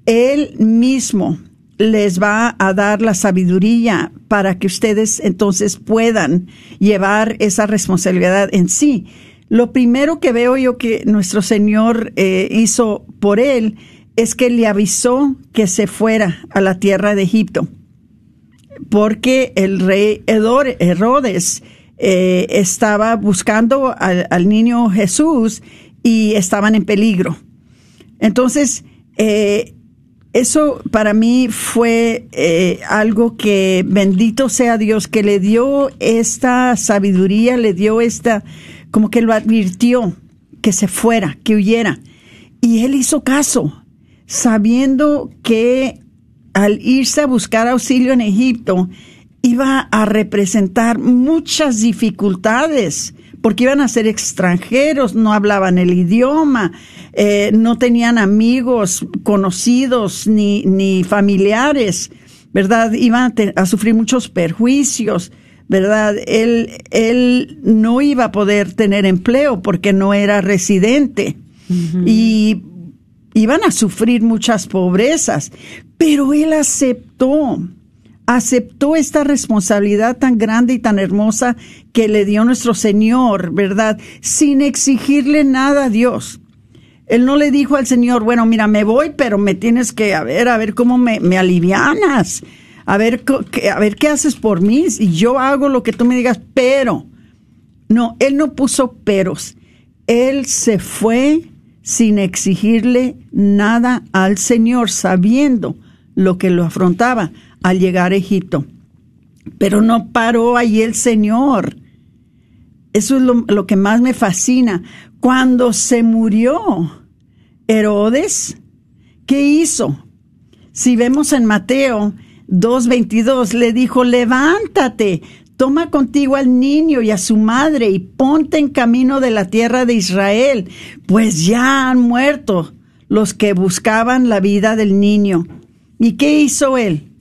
S2: él mismo les va a dar la sabiduría para que ustedes entonces puedan llevar esa responsabilidad en sí. Lo primero que veo yo que nuestro Señor eh, hizo por él es que le avisó que se fuera a la tierra de Egipto, porque el rey Herodes eh, estaba buscando al, niño Jesús y estaban en peligro. Entonces, eh, eso para mí fue eh, algo que bendito sea Dios, que le dio esta sabiduría, le dio esta, como que lo advirtió, que se fuera, que huyera. Y él hizo caso, sabiendo que al irse a buscar auxilio en Egipto, iba a representar muchas dificultades porque iban a ser extranjeros, no hablaban el idioma, eh, no tenían amigos conocidos ni, ni familiares, ¿verdad? Iban a, sufrir muchos perjuicios, ¿verdad? Él, él no iba a poder tener empleo porque no era residente. y iban a sufrir muchas pobrezas, pero él aceptó, aceptó esta responsabilidad tan grande y tan hermosa que le dio nuestro Señor, ¿verdad? Sin exigirle nada a Dios. Él no le dijo al Señor, bueno, mira, me voy, pero me tienes que, a ver, a ver cómo me, alivianas, a ver, a ver qué haces por mí, y yo hago lo que tú me digas, pero, no, él no puso peros, él se fue sin exigirle nada al Señor, sabiendo lo que lo afrontaba al llegar a Egipto. Pero no paró ahí el Señor. Eso es lo, lo que más me fascina. Cuando se murió Herodes, ¿qué hizo? Si vemos en Mateo 2.22, le dijo, levántate, toma contigo al niño y a su madre y ponte en camino de la tierra de Israel, pues ya han muerto los que buscaban la vida del niño. ¿Y qué hizo él?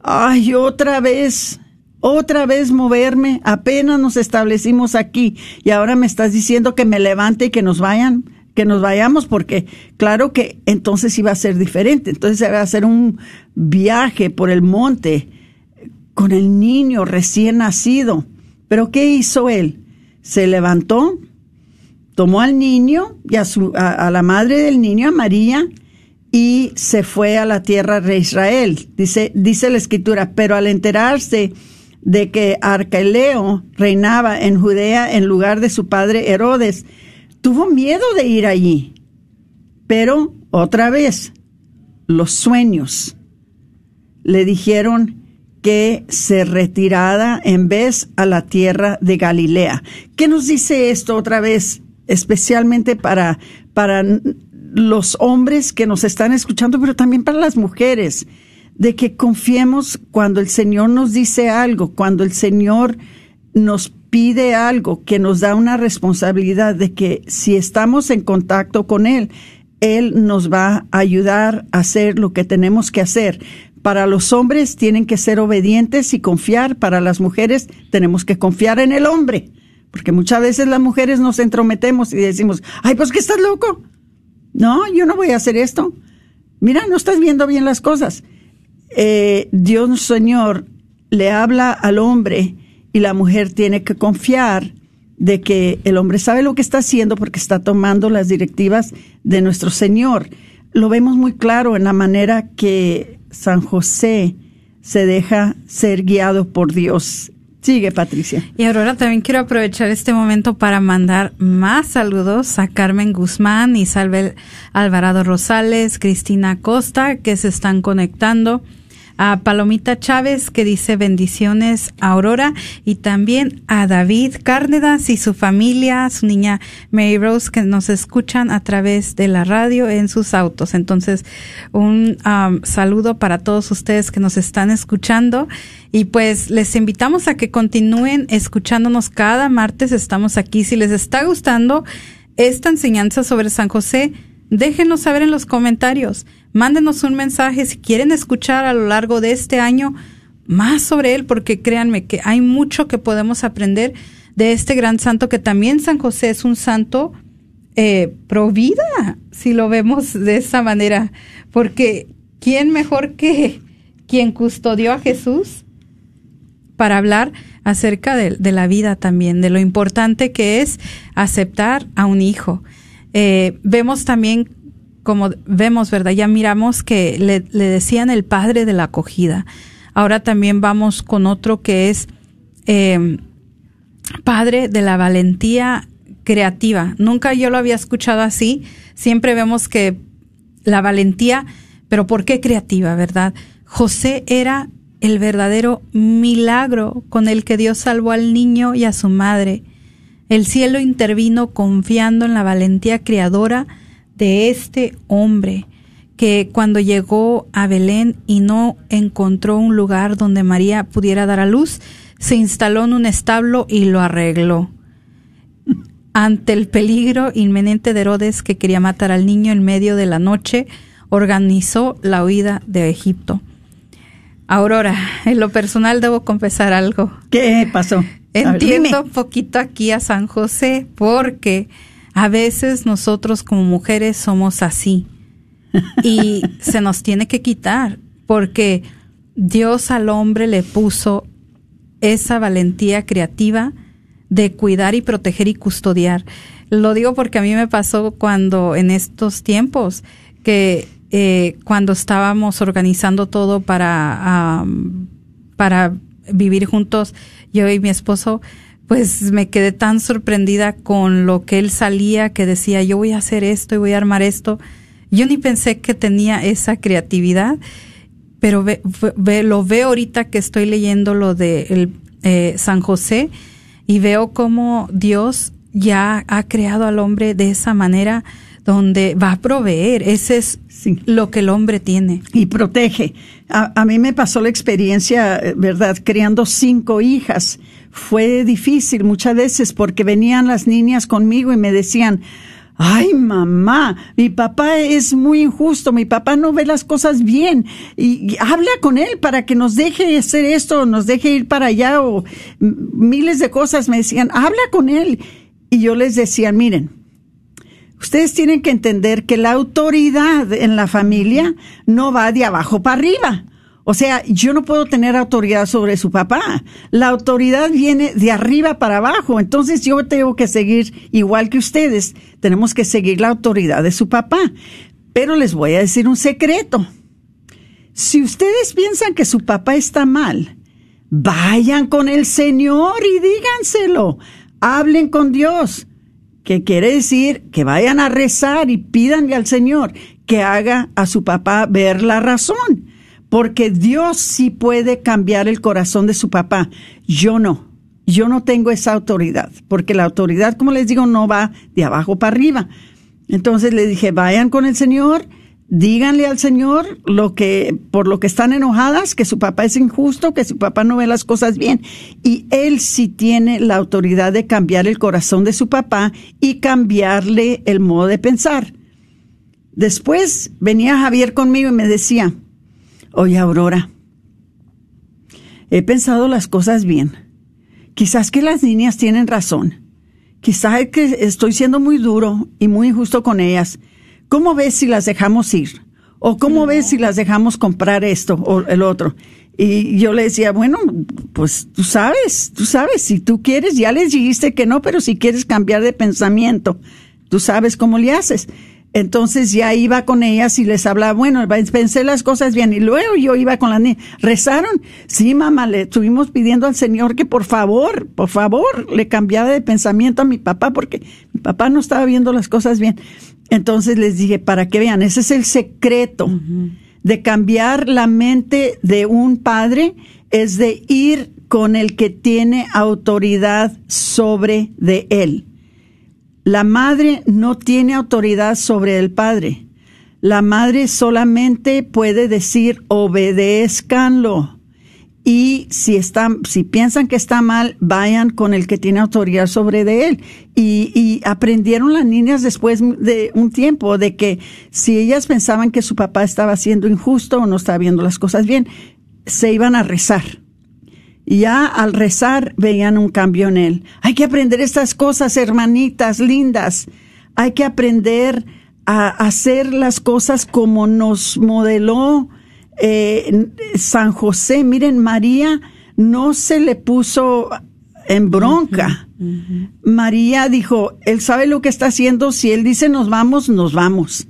S2: Ay, otra vez otra vez moverme, apenas nos establecimos aquí y ahora me estás diciendo que me levante y que nos vayan, que nos vayamos porque claro que entonces iba a ser diferente, entonces iba a ser un viaje por el monte con el niño recién nacido. Pero ¿qué hizo él? Se levantó, tomó al niño y a, su, a la madre del niño, a María, y se fue a la tierra de Israel. Dice, dice la escritura, pero al enterarse de que Arqueleo reinaba en Judea en lugar de su padre Herodes, tuvo miedo de ir allí. Pero otra vez, los sueños le dijeron que se retirara en vez a la tierra de Galilea. ¿Qué nos dice esto otra vez, especialmente para, para los hombres que nos están escuchando, pero también para las mujeres? de que confiemos cuando el Señor nos dice algo, cuando el Señor nos pide algo, que nos da una responsabilidad de que si estamos en contacto con Él, Él nos va a ayudar a hacer lo que tenemos que hacer. Para los hombres tienen que ser obedientes y confiar, para las mujeres tenemos que confiar en el hombre, porque muchas veces las mujeres nos entrometemos y decimos, ay, pues que estás loco. No, yo no voy a hacer esto. Mira, no estás viendo bien las cosas eh, Dios Señor le habla al hombre y la mujer tiene que confiar de que el hombre sabe lo que está haciendo porque está tomando las directivas de nuestro Señor. Lo vemos muy claro en la manera que San José se deja ser guiado por Dios. Sigue, Patricia.
S3: Y Aurora, también quiero aprovechar este momento para mandar más saludos a Carmen Guzmán, Isabel Alvarado Rosales, Cristina Costa, que se están conectando a Palomita Chávez que dice bendiciones a Aurora y también a David Cárnedas y su familia, su niña Mary Rose que nos escuchan a través de la radio en sus autos. Entonces, un um, saludo para todos ustedes que nos están escuchando y pues les invitamos a que continúen escuchándonos cada martes. Estamos aquí. Si les está gustando esta enseñanza sobre San José, déjenos saber en los comentarios. Mándenos un mensaje si quieren escuchar a lo largo de este año más sobre él, porque créanme que hay mucho que podemos aprender de este gran santo, que también San José es un santo eh, pro vida, si lo vemos de esa manera, porque ¿quién mejor que quien custodió a Jesús para hablar acerca de, de la vida también, de lo importante que es aceptar a un hijo? Eh, vemos también como vemos, ¿verdad? Ya miramos que le, decían el padre de la acogida. Ahora también vamos con otro que es em, padre de la valentía creativa. Nunca yo lo había escuchado así. Siempre vemos que la valentía, pero ¿por qué creativa, verdad? José era el verdadero milagro con el que Dios salvó al niño y a su madre. El cielo intervino confiando en la valentía creadora de este hombre que cuando llegó a Belén y no encontró un lugar donde María pudiera dar a luz, se instaló en un establo y lo arregló. Ante el peligro inminente de Herodes que quería matar al niño en medio de la noche, organizó la huida de Egipto. Aurora, en lo personal debo confesar algo.
S2: ¿Qué pasó?
S3: Entiendo un poquito aquí a San José porque A veces nosotros como mujeres somos así y *laughs* se nos tiene que quitar porque Dios al hombre le puso esa valentía creativa de cuidar y proteger y custodiar. Lo digo porque a mí me pasó cuando en estos tiempos que eh, cuando estábamos organizando todo para, para vivir juntos, yo y mi esposo, pues me quedé tan sorprendida con lo que él salía, que decía, yo voy a hacer esto y voy a armar esto. Yo ni pensé que tenía esa creatividad, pero ve, lo veo ahorita que estoy leyendo lo de el, eh, San José y veo cómo Dios ya ha creado al hombre de esa manera donde va a proveer. Ese es lo que el hombre tiene.
S2: Y protege. A, a, mí me pasó la experiencia, eh, ¿verdad? Criando cinco hijas. Fue difícil muchas veces porque venían las niñas conmigo y me decían, ay mamá, mi papá es muy injusto, mi papá no ve las cosas bien y, habla con él para que nos deje hacer esto, nos deje ir para allá o miles de cosas. Me decían, habla con él. Y yo les decía, miren, ustedes tienen que entender que la autoridad en la familia no va de abajo para arriba. O sea, yo no puedo tener autoridad sobre su papá. La autoridad viene de arriba para abajo. Entonces yo tengo que seguir, igual que ustedes, tenemos que seguir la autoridad de su papá. Pero les voy a decir un secreto. Si ustedes piensan que su papá está mal, vayan con el Señor y díganselo. Hablen con Dios. Que quiere decir que vayan a rezar y pídanle al Señor que haga a su papá ver la razón porque Dios sí puede cambiar el corazón de su papá. Yo no. Yo no tengo esa autoridad, porque la autoridad, como les digo, no va de abajo para arriba. Entonces le dije, vayan con el Señor, díganle al Señor lo que, por lo que están enojadas, que su papá es injusto, que su papá no ve las cosas bien. Y él sí tiene la autoridad de cambiar el corazón de su papá y cambiarle el modo de pensar. Después venía Javier conmigo y me decía, Oye, Aurora, he pensado las cosas bien. Quizás que las niñas tienen razón. Quizás que estoy siendo muy duro y muy injusto con ellas. ¿Cómo ves si las dejamos ir? ¿O cómo ves si las dejamos comprar esto o el otro? Y yo le decía, bueno, pues tú sabes, tú sabes, si tú quieres, ya les dijiste que no, pero si quieres cambiar de pensamiento, tú sabes cómo le haces. Entonces ya iba con ellas y les hablaba, bueno, pensé las cosas bien. Y luego yo iba con las niñas. ¿Rezaron? Sí, mamá, le estuvimos pidiendo al Señor que por favor, por favor, le cambiara de pensamiento a mi papá porque mi papá no estaba viendo las cosas bien. Entonces les dije, para que vean, ese es el secreto de cambiar la mente de un padre, es de ir con el que tiene autoridad sobre de él. La madre no tiene autoridad sobre el padre. La madre solamente puede decir obedezcanlo. Y si están, si piensan que está mal, vayan con el que tiene autoridad sobre de él. Y, y aprendieron las niñas después de un tiempo de que si ellas pensaban que su papá estaba siendo injusto o no estaba viendo las cosas bien, se iban a rezar y ya al rezar veían un cambio en él. Hay que aprender estas cosas, hermanitas lindas. Hay que aprender a hacer las cosas como nos modeló eh, San José. Miren, María no se le puso en bronca. María dijo, él sabe lo que está haciendo, si él dice nos vamos, nos vamos.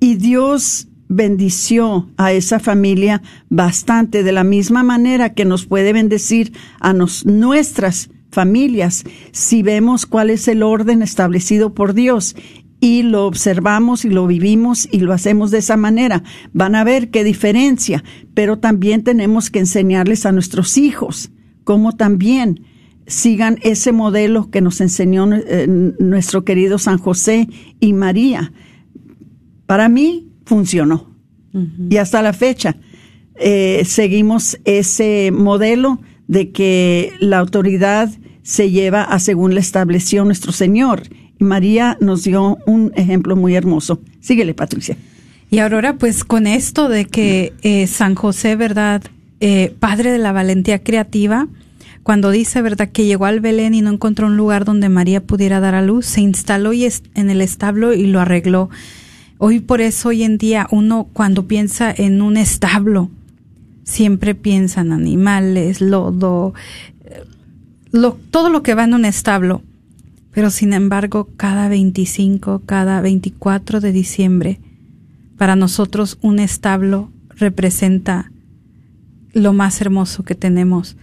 S2: Y Dios bendició a esa familia bastante, de la misma manera que nos puede bendecir a nuestras familias si vemos cuál es el orden establecido por Dios y lo observamos y lo vivimos y lo hacemos de esa manera. Van a ver qué diferencia, pero también tenemos que enseñarles a nuestros hijos cómo también sigan ese modelo que nos enseñó eh, nuestro querido San José y María. Para mí, funcionó. Y hasta la fecha eh, seguimos ese modelo de que la autoridad se lleva a según le estableció nuestro Señor. María nos dio un ejemplo muy hermoso. Síguele, Patricia.
S3: Y Aurora, pues con esto de que eh, San José, ¿verdad? Eh, padre de la valentía creativa, cuando dice, ¿verdad?, que llegó al Belén y no encontró un lugar donde María pudiera dar a luz, se instaló y en el establo y lo arregló. Hoy por eso, hoy en día, uno cuando piensa en un establo, siempre piensa en animales, lodo, lo, todo lo que va en un establo. Pero sin embargo, cada 25, cada 24 de diciembre, para nosotros un establo representa lo más hermoso que tenemos,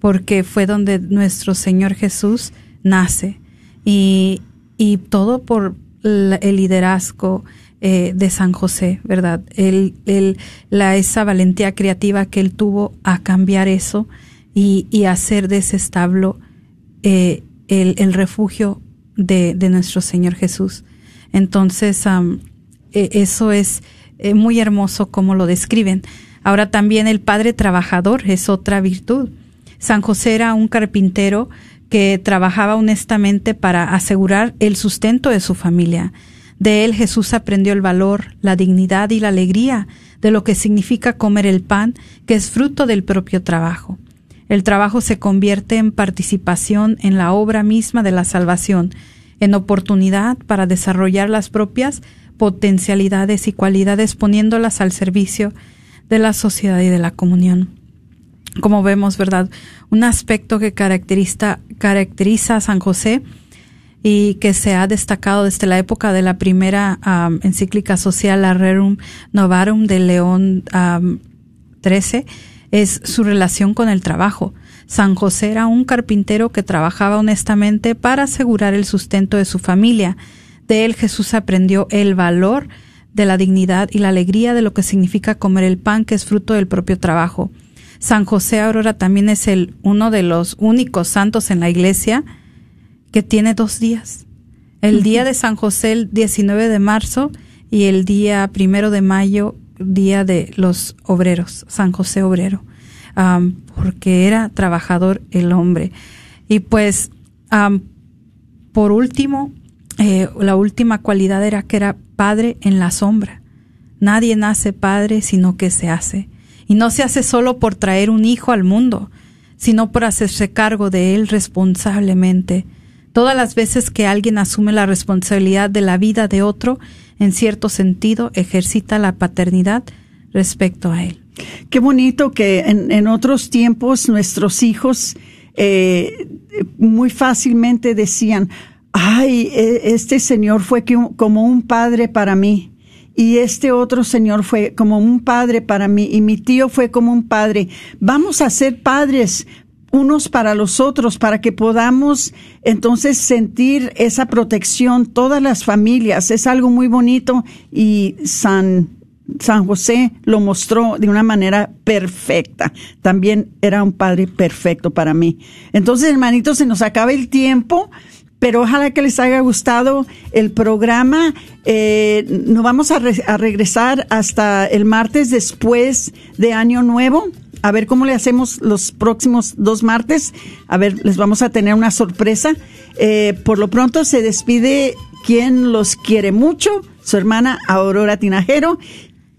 S3: porque fue donde nuestro Señor Jesús nace y, y todo por el liderazgo eh, de San José, ¿verdad? El, el, la, esa valentía creativa que él tuvo a cambiar eso y, y hacer de ese establo eh, el, refugio de, de, nuestro Señor Jesús. Entonces, e, eso es eh, muy hermoso como lo describen. Ahora también el padre trabajador es otra virtud. San José era un carpintero que trabajaba honestamente para asegurar el sustento de su familia. De él Jesús aprendió el valor, la dignidad y la alegría de lo que significa comer el pan, que es fruto del propio trabajo. El trabajo se convierte en participación en la obra misma de la salvación, en oportunidad para desarrollar las propias potencialidades y cualidades poniéndolas al servicio de la sociedad y de la comunión. Como vemos, ¿verdad? Un aspecto que caracteriza, caracteriza a San José y que se ha destacado desde la época de la primera encíclica social, Rerum Novarum de León XIII, es su relación con el trabajo. San José era un carpintero que trabajaba honestamente para asegurar el sustento de su familia. De él Jesús aprendió el valor de la dignidad y la alegría de lo que significa comer el pan que es fruto del propio trabajo. San José Aurora también es el uno de los únicos santos en la iglesia que tiene dos días. El día de San José, el 19 de marzo, y el día primero de mayo, día de los obreros, San José Obrero, porque era trabajador el hombre. Y pues, por último, eh, la última cualidad era que era padre en la sombra. Nadie nace padre sino que se hace. Y no se hace solo por traer un hijo al mundo, sino por hacerse cargo de él responsablemente. Todas las veces que alguien asume la responsabilidad de la vida de otro, en cierto sentido, ejercita la paternidad respecto a él.
S2: Qué bonito que en, otros tiempos nuestros hijos eh, muy fácilmente decían, ay, e, este señor fue como un padre para mí. Y este otro señor fue como un padre para mí. Y mi tío fue como un padre. Vamos a ser padres unos para los otros para que podamos entonces sentir esa protección todas las familias. Es algo muy bonito y San San José lo mostró de una manera perfecta. También era un padre perfecto para mí. Entonces, hermanitos, se nos acaba el tiempo pero ojalá que les haya gustado el programa. Eh, nos vamos a, regresar hasta el martes después de Año Nuevo. A ver cómo le hacemos los próximos dos martes. A ver, les vamos a tener una sorpresa. Eh, por lo pronto se despide quien los quiere mucho, su hermana Aurora Tinajero,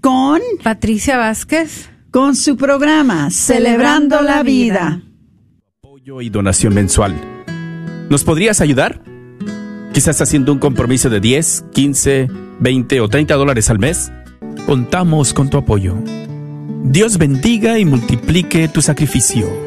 S2: con
S3: Patricia Vázquez,
S2: con su programa Celebrando, la vida.
S6: Apoyo y donación mensual ¿Nos podrías ayudar? Quizás haciendo un compromiso de 10, 15, 20 o 30 dólares al mes. Contamos con tu apoyo. Dios bendiga y multiplique tu sacrificio.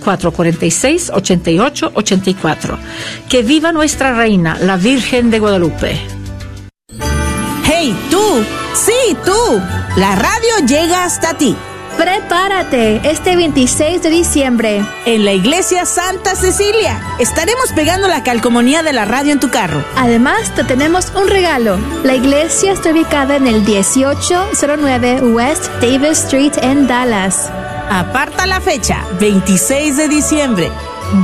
S7: 446-8884. Que viva nuestra reina, la Virgen de Guadalupe.
S8: ¡Hey, tú! ¡Sí, tú! La radio llega hasta ti.
S9: Prepárate este 26 de diciembre.
S8: En la iglesia Santa Cecilia estaremos pegando la calcomanía de la radio en tu carro.
S9: Además, te tenemos un regalo. La iglesia está ubicada en el 1809 West Davis Street en Dallas.
S8: Aparta la fecha, 26 de diciembre,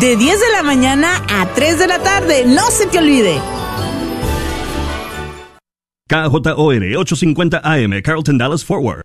S8: de 10 de la mañana a 3 de la tarde. No se te olvide.
S10: KJOR 850 AM, Carlton Dallas Forward.